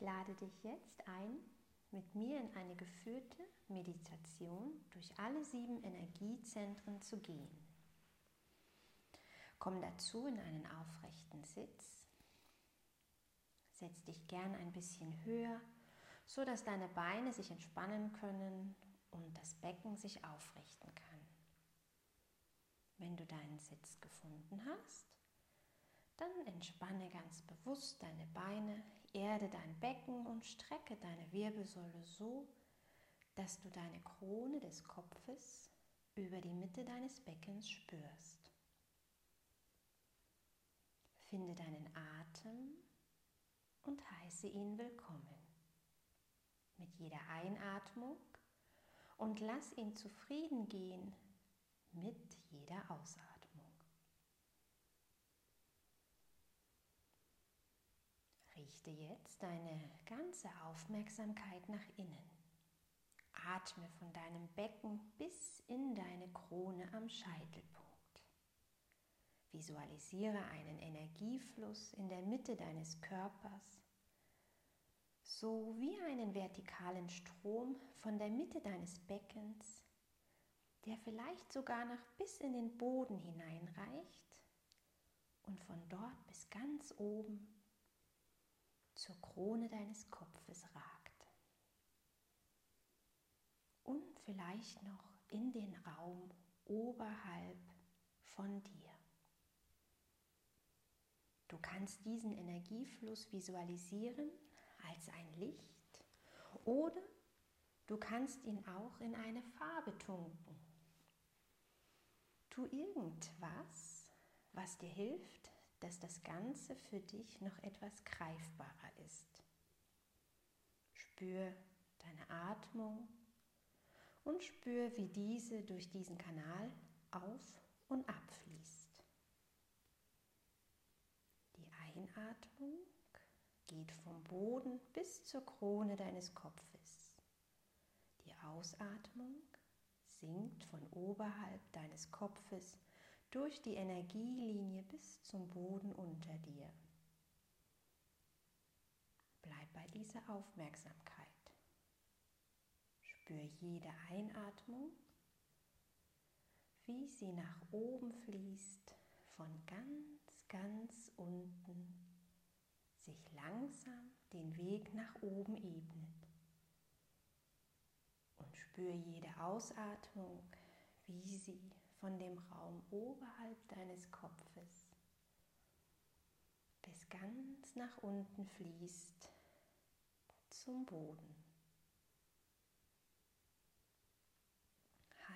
Lade dich jetzt ein, mit mir in eine geführte Meditation durch alle sieben Energiezentren zu gehen. Komm dazu in einen aufrechten Sitz. Setz dich gern ein bisschen höher, so dass deine Beine sich entspannen können und das Becken sich aufrichten kann. Wenn du deinen Sitz gefunden hast, dann entspanne ganz bewusst deine Beine, erde dein Becken und strecke deine Wirbelsäule so, dass du deine Krone des Kopfes über die Mitte deines Beckens spürst. Finde deinen Atem und heiße ihn willkommen. Mit jeder Einatmung und lass ihn zufrieden gehen mit jeder Ausatmung. Richte jetzt deine ganze Aufmerksamkeit nach innen. Atme von deinem Becken bis in deine Krone am Scheitelpunkt. Visualisiere einen Energiefluss in der Mitte deines Körpers, so wie einen vertikalen Strom von der Mitte deines Beckens, der vielleicht sogar noch bis in den Boden hineinreicht und von dort bis ganz oben zur Krone deines Kopfes ragt. Und vielleicht noch in den Raum oberhalb von dir. Du kannst diesen Energiefluss visualisieren als ein Licht oder du kannst ihn auch in eine Farbe tunken. Tu irgendwas, was dir hilft, dass das Ganze für dich noch etwas greifbarer ist. Spür deine Atmung und spür, wie diese durch diesen Kanal auf und abfließt. Die Einatmung geht vom Boden bis zur Krone deines Kopfes. Die Ausatmung sinkt von oberhalb deines Kopfes durch die Energielinie bis zum Boden unter dir. Bleib bei dieser Aufmerksamkeit. Spür jede Einatmung, wie sie nach oben fließt, von ganz, ganz unten sich langsam den Weg nach oben ebnet. Und spür jede Ausatmung, wie sie von dem Raum oberhalb deines Kopfes bis ganz nach unten fließt zum Boden.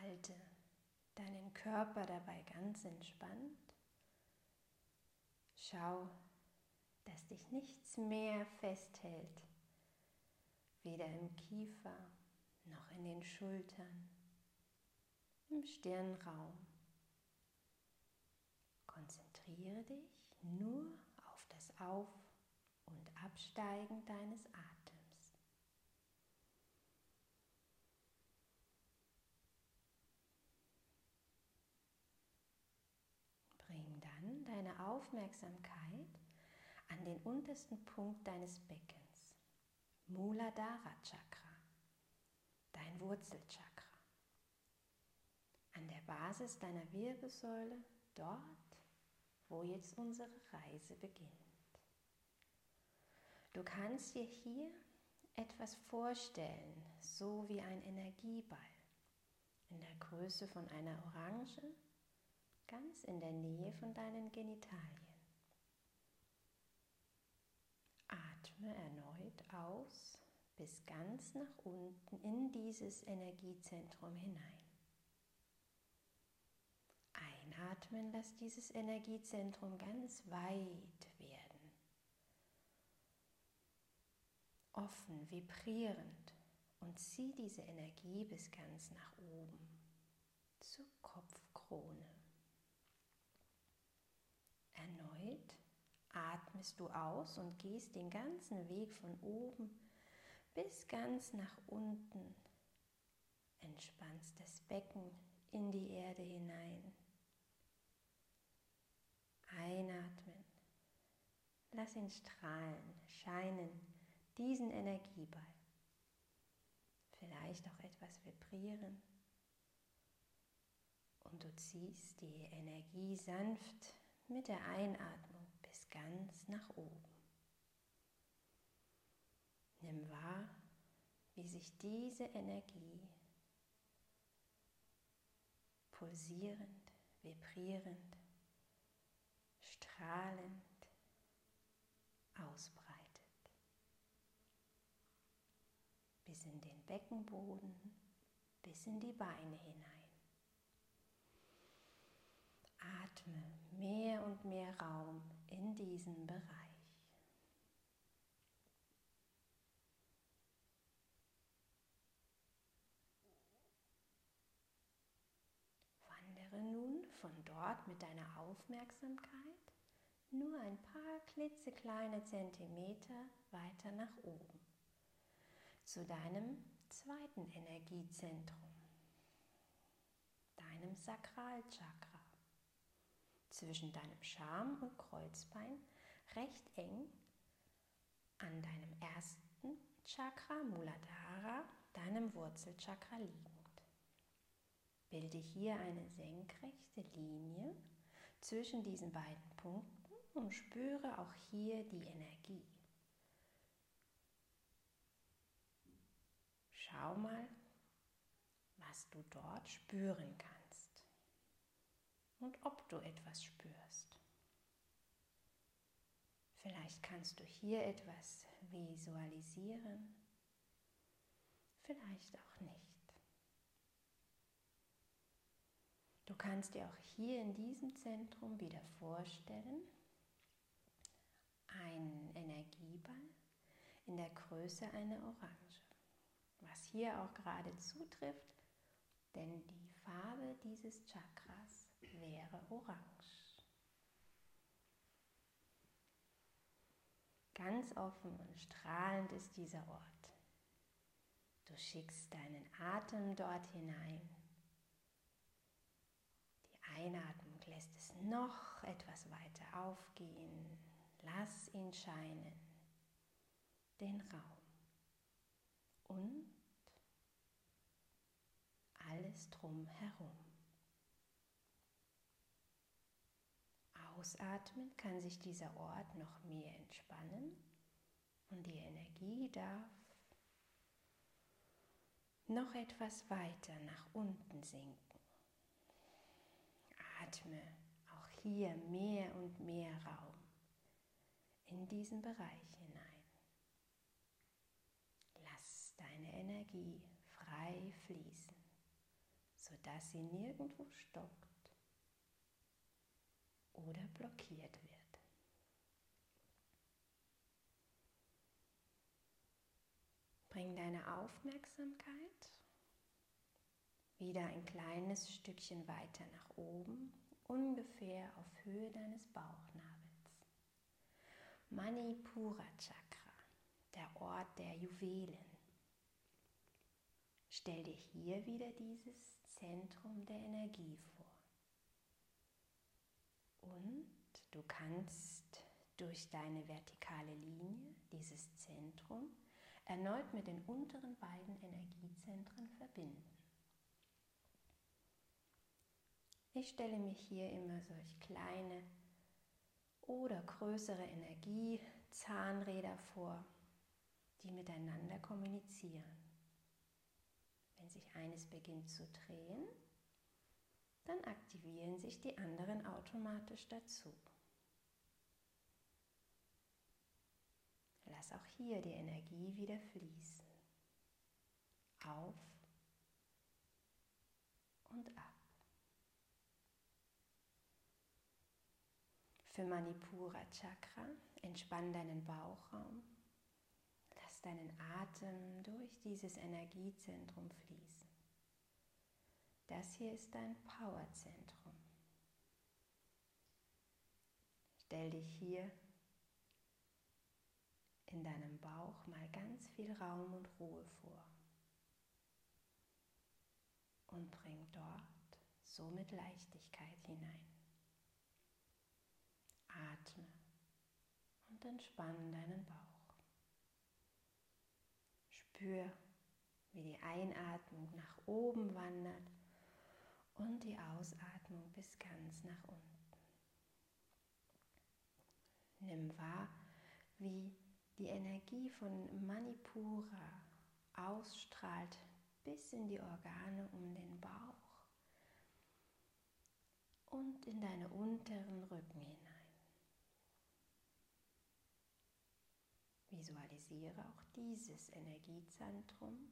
Halte deinen Körper dabei ganz entspannt. Schau, dass dich nichts mehr festhält, weder im Kiefer noch in den Schultern im Stirnraum. Konzentriere dich nur auf das Auf- und Absteigen deines Atems. Bring dann deine Aufmerksamkeit an den untersten Punkt deines Beckens, Muladhara Chakra, dein Wurzelchakra an der Basis deiner Wirbelsäule, dort, wo jetzt unsere Reise beginnt. Du kannst dir hier etwas vorstellen, so wie ein Energieball in der Größe von einer Orange, ganz in der Nähe von deinen Genitalien. Atme erneut aus bis ganz nach unten in dieses Energiezentrum hinein. Einatmen, lass dieses Energiezentrum ganz weit werden. Offen, vibrierend und zieh diese Energie bis ganz nach oben zur Kopfkrone. Erneut atmest du aus und gehst den ganzen Weg von oben bis ganz nach unten. Entspannst das Becken in die Erde hinein. Einatmen. Lass ihn strahlen, scheinen diesen Energieball. Vielleicht auch etwas vibrieren. Und du ziehst die Energie sanft mit der Einatmung bis ganz nach oben. Nimm wahr, wie sich diese Energie pulsierend, vibrierend, strahlend ausbreitet. Bis in den Beckenboden, bis in die Beine hinein. Atme mehr und mehr Raum in diesen Bereich. von dort mit deiner Aufmerksamkeit nur ein paar klitzekleine Zentimeter weiter nach oben zu deinem zweiten Energiezentrum, deinem Sakralchakra. Zwischen deinem Scham- und Kreuzbein recht eng an deinem ersten Chakra Muladhara, deinem Wurzelchakra liegen. Bilde hier eine senkrechte Linie zwischen diesen beiden Punkten und spüre auch hier die Energie. Schau mal, was du dort spüren kannst und ob du etwas spürst. Vielleicht kannst du hier etwas visualisieren, vielleicht auch nicht. Du kannst dir auch hier in diesem Zentrum wieder vorstellen, einen Energieball in der Größe einer Orange, was hier auch gerade zutrifft, denn die Farbe dieses Chakras wäre orange. Ganz offen und strahlend ist dieser Ort. Du schickst deinen Atem dort hinein Einatmung lässt es noch etwas weiter aufgehen. Ihn scheinen, den Raum und alles drumherum. Ausatmen kann sich dieser Ort noch mehr entspannen und die Energie darf noch etwas weiter nach unten sinken. Atme auch hier mehr und mehr Raum in diesen Bereich hinein. Lass deine Energie frei fließen, sodass sie nirgendwo stockt oder blockiert wird. Bring deine Aufmerksamkeit wieder ein kleines Stückchen weiter nach oben, ungefähr auf Höhe deines Bauchnabels. Manipura Chakra, der Ort der Juwelen. Stell dir hier wieder dieses Zentrum der Energie vor. Und du kannst durch deine vertikale Linie dieses Zentrum erneut mit den unteren beiden Energiezentren verbinden. Ich stelle mich hier immer solch kleine oder größere Energiezahnräder vor, die miteinander kommunizieren. Wenn sich eines beginnt zu drehen, dann aktivieren sich die anderen automatisch dazu. Lass auch hier die Energie wieder fließen. Auf und ab. Für Manipura Chakra entspann deinen Bauchraum. Lass deinen Atem durch dieses Energiezentrum fließen. Das hier ist dein Powerzentrum. Stell dich hier in deinem Bauch mal ganz viel Raum und Ruhe vor. Und bring dort somit Leichtigkeit hinein. Atme und entspann deinen Bauch. Spür, wie die Einatmung nach oben wandert und die Ausatmung bis ganz nach unten. Nimm wahr, wie die Energie von Manipura ausstrahlt bis in die Organe um den Bauch und in deine unteren Rücken hinein. Visualisiere auch dieses Energiezentrum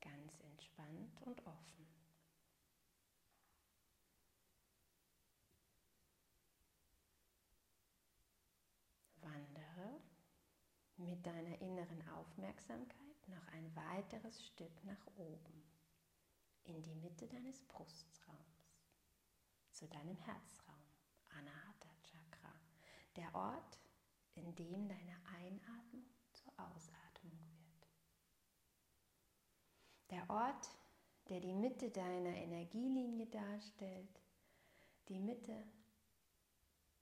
ganz entspannt und offen. Wandere mit deiner inneren Aufmerksamkeit noch ein weiteres Stück nach oben in die Mitte deines Brustraums, zu deinem Herzraum, Anahata Chakra, der Ort, in dem deine Einatmung zur Ausatmung wird. Der Ort, der die Mitte deiner Energielinie darstellt, die Mitte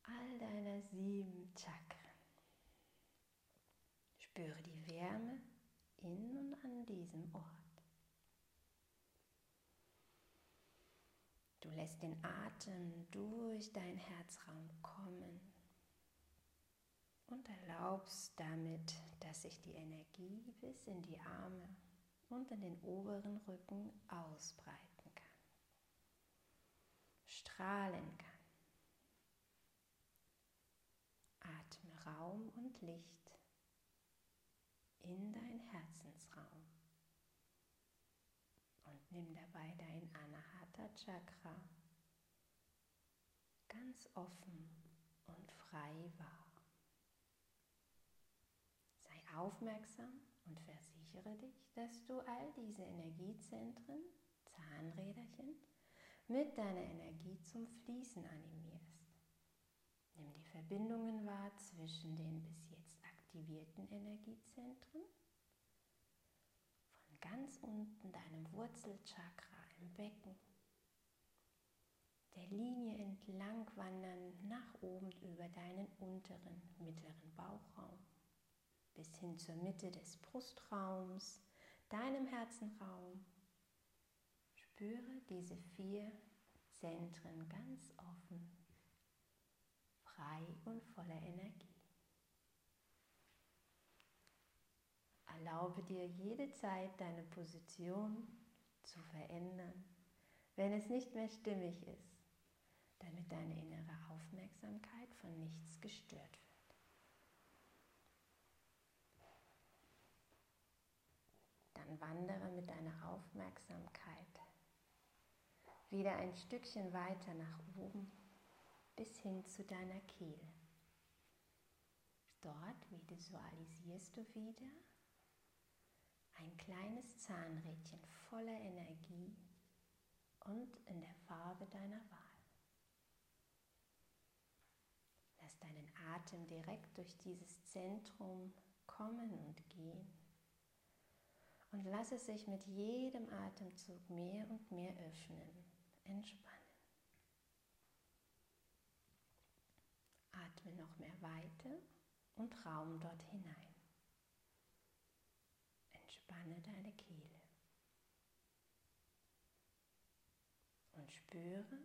all deiner sieben Chakren. Spüre die Wärme in und an diesem Ort. Du lässt den Atem durch deinen Herzraum kommen und erlaubst damit, dass sich die Energie bis in die Arme und in den oberen Rücken ausbreiten kann, strahlen kann. Atme Raum und Licht in dein Herzensraum und nimm dabei dein Anahata Chakra ganz offen und frei wahr. Aufmerksam und versichere dich, dass du all diese Energiezentren, Zahnräderchen, mit deiner Energie zum Fließen animierst. Nimm die Verbindungen wahr zwischen den bis jetzt aktivierten Energiezentren, von ganz unten deinem Wurzelchakra im Becken, der Linie entlang wandern nach oben über deinen unteren mittleren Bauchraum bis hin zur Mitte des Brustraums, deinem Herzenraum. Spüre diese vier Zentren ganz offen, frei und voller Energie. Erlaube dir jederzeit deine Position zu verändern, wenn es nicht mehr stimmig ist, damit deine innere Aufmerksamkeit von nichts gestört wird. Dann wandere mit deiner Aufmerksamkeit wieder ein Stückchen weiter nach oben bis hin zu deiner Kehle. Dort visualisierst du wieder ein kleines Zahnrädchen voller Energie und in der Farbe deiner Wahl. Lass deinen Atem direkt durch dieses Zentrum kommen und gehen und lass es sich mit jedem Atemzug mehr und mehr öffnen, entspannen. Atme noch mehr Weite und Raum dort hinein. Entspanne deine Kehle. Und spüre,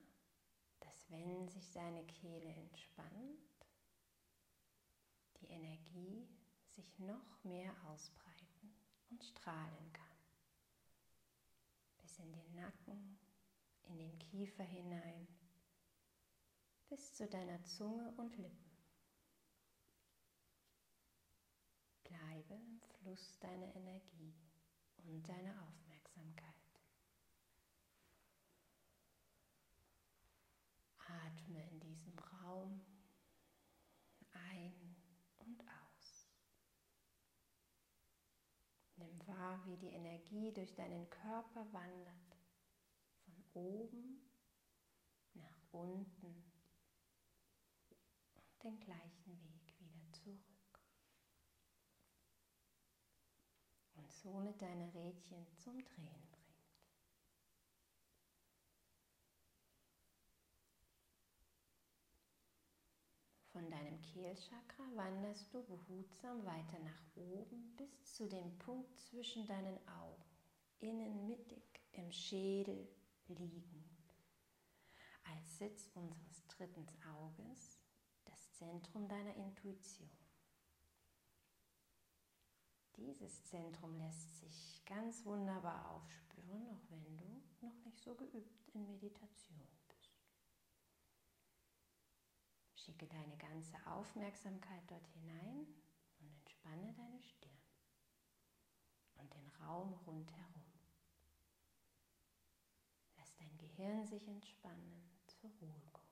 dass wenn sich deine Kehle entspannt, die Energie sich noch mehr ausbreiten und strahlen kann. Bis in den Nacken, in den Kiefer hinein, bis zu deiner Zunge und Lippen. Bleibe im Fluss deiner Energie und deiner Aufmerksamkeit. Atme in diesem Raum ein und aus. Nimm wahr, wie die Energie durch deinen Körper wandert, von oben nach unten. Und den gleichen Weg wieder zurück. und somit deine Rädchen zum Drehen Von deinem Kehlchakra wanderst du behutsam weiter nach oben bis zu dem Punkt zwischen deinen Augen, innen mittig im Schädel liegend. Als Sitz unseres dritten Auges, das Zentrum deiner Intuition. Dieses Zentrum lässt sich ganz wunderbar aufspüren, auch wenn du noch nicht so geübt in Meditation bist. Schicke deine ganze Aufmerksamkeit dort hinein und entspanne deine Stirn und den Raum rundherum. Lass dein Gehirn sich entspannen, zur Ruhe kommen.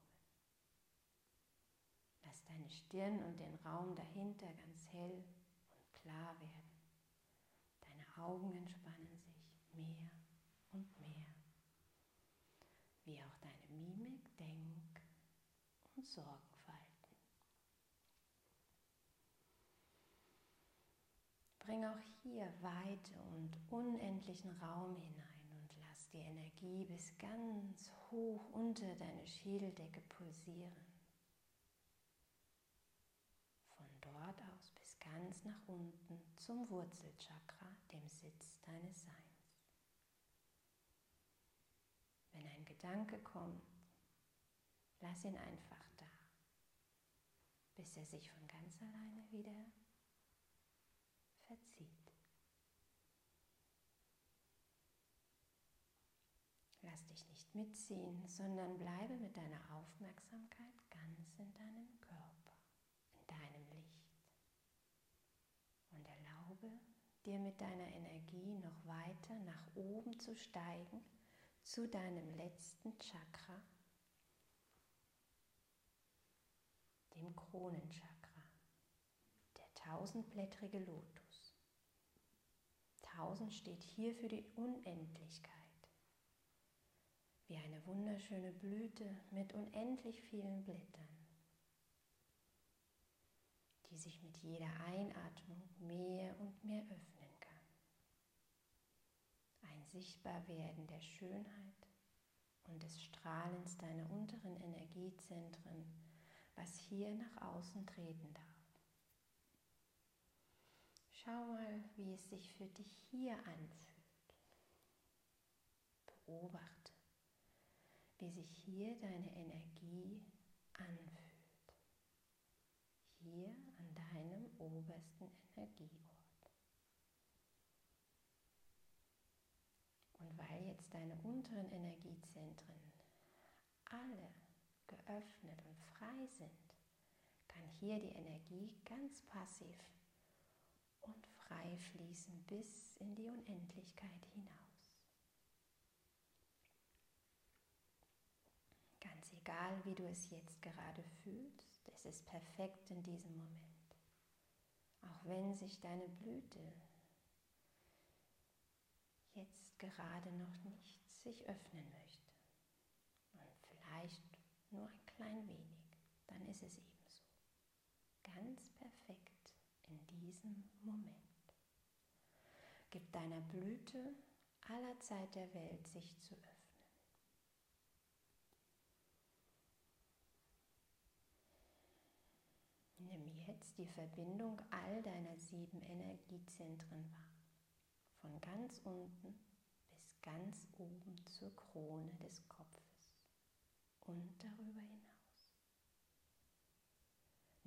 Lass deine Stirn und den Raum dahinter ganz hell und klar werden. Augen entspannen sich mehr und mehr, wie auch deine Mimik, Denk- und Sorgenfalten. Bring auch hier Weite und unendlichen Raum hinein und lass die Energie bis ganz hoch unter deine Schädeldecke pulsieren. Von dort aus bis ganz nach unten zum Wurzelchakra dem Sitz deines Seins. Wenn ein Gedanke kommt, lass ihn einfach da, bis er sich von ganz alleine wieder verzieht. Lass dich nicht mitziehen, sondern bleibe mit deiner Aufmerksamkeit ganz in deinem Körper, in deinem Licht. Und erlaube dir mit deiner Energie noch weiter nach oben zu steigen zu deinem letzten Chakra, dem Kronenchakra, der tausendblättrige Lotus. Tausend steht hier für die Unendlichkeit, wie eine wunderschöne Blüte mit unendlich vielen Blättern die sich mit jeder Einatmung mehr und mehr öffnen kann. Ein Sichtbarwerden der Schönheit und des Strahlens deiner unteren Energiezentren, was hier nach außen treten darf. Schau mal, wie es sich für dich hier anfühlt. Beobachte, wie sich hier deine Energie anfühlt. Hier deinem obersten Energieort. Und weil jetzt deine unteren Energiezentren alle geöffnet und frei sind, kann hier die Energie ganz passiv und frei fließen bis in die Unendlichkeit hinaus. Ganz egal, wie du es jetzt gerade fühlst, es ist perfekt in diesem Moment auch wenn sich deine Blüte jetzt gerade noch nicht sich öffnen möchte. Und vielleicht nur ein klein wenig, dann ist es ebenso. Ganz perfekt in diesem Moment. Gib deiner Blüte aller Zeit der Welt sich zu öffnen. Nimm jetzt die Verbindung all deiner sieben Energiezentren wahr. Von ganz unten bis ganz oben zur Krone des Kopfes und darüber hinaus.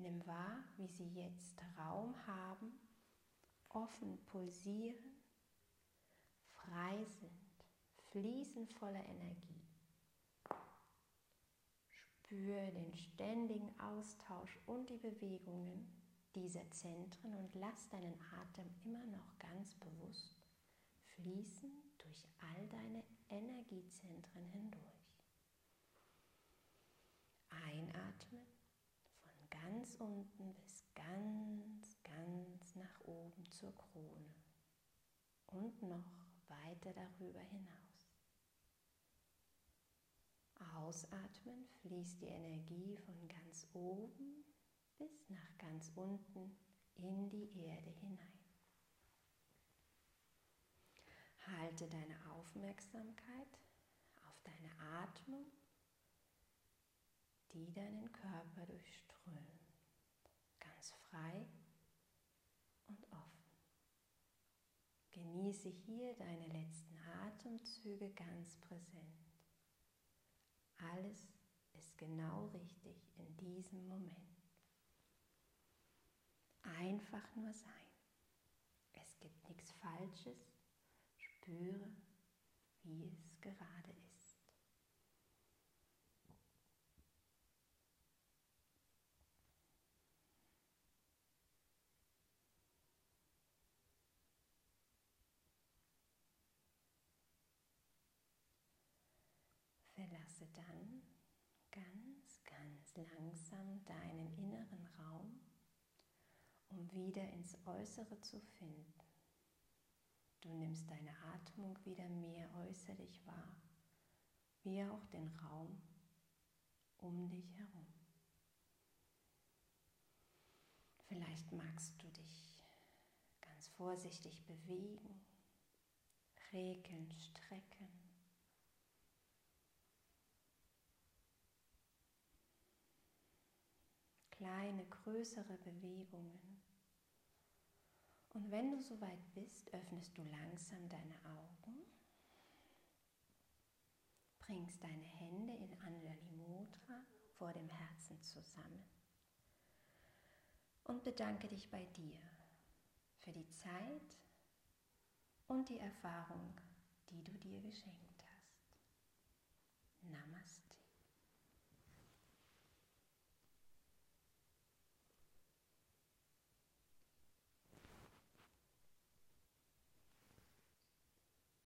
Nimm wahr, wie sie jetzt Raum haben, offen pulsieren, frei sind, fließen voller Energie. Spüre den ständigen Austausch und die Bewegungen dieser Zentren und lass deinen Atem immer noch ganz bewusst fließen durch all deine Energiezentren hindurch. Einatmen ganz unten bis ganz, ganz nach oben zur Krone und noch weiter darüber hinaus. Ausatmen fließt die Energie von ganz oben bis nach ganz unten in die Erde hinein. Halte deine Aufmerksamkeit auf deine Atmung, die deinen Körper durchströmt. Frei und offen. Genieße hier deine letzten Atemzüge ganz präsent. Alles ist genau richtig in diesem Moment. Einfach nur sein. Es gibt nichts Falsches. Spüre, wie es gerade ist. Verlasse dann ganz, ganz langsam deinen inneren Raum, um wieder ins Äußere zu finden. Du nimmst deine Atmung wieder mehr äußerlich wahr, wie auch den Raum um dich herum. Vielleicht magst du dich ganz vorsichtig bewegen, regeln, strecken. Kleine, größere Bewegungen und wenn du soweit bist, öffnest du langsam deine Augen, bringst deine Hände in Anjali Mudra vor dem Herzen zusammen und bedanke dich bei dir für die Zeit und die Erfahrung, die du dir geschenkt hast. Namaste.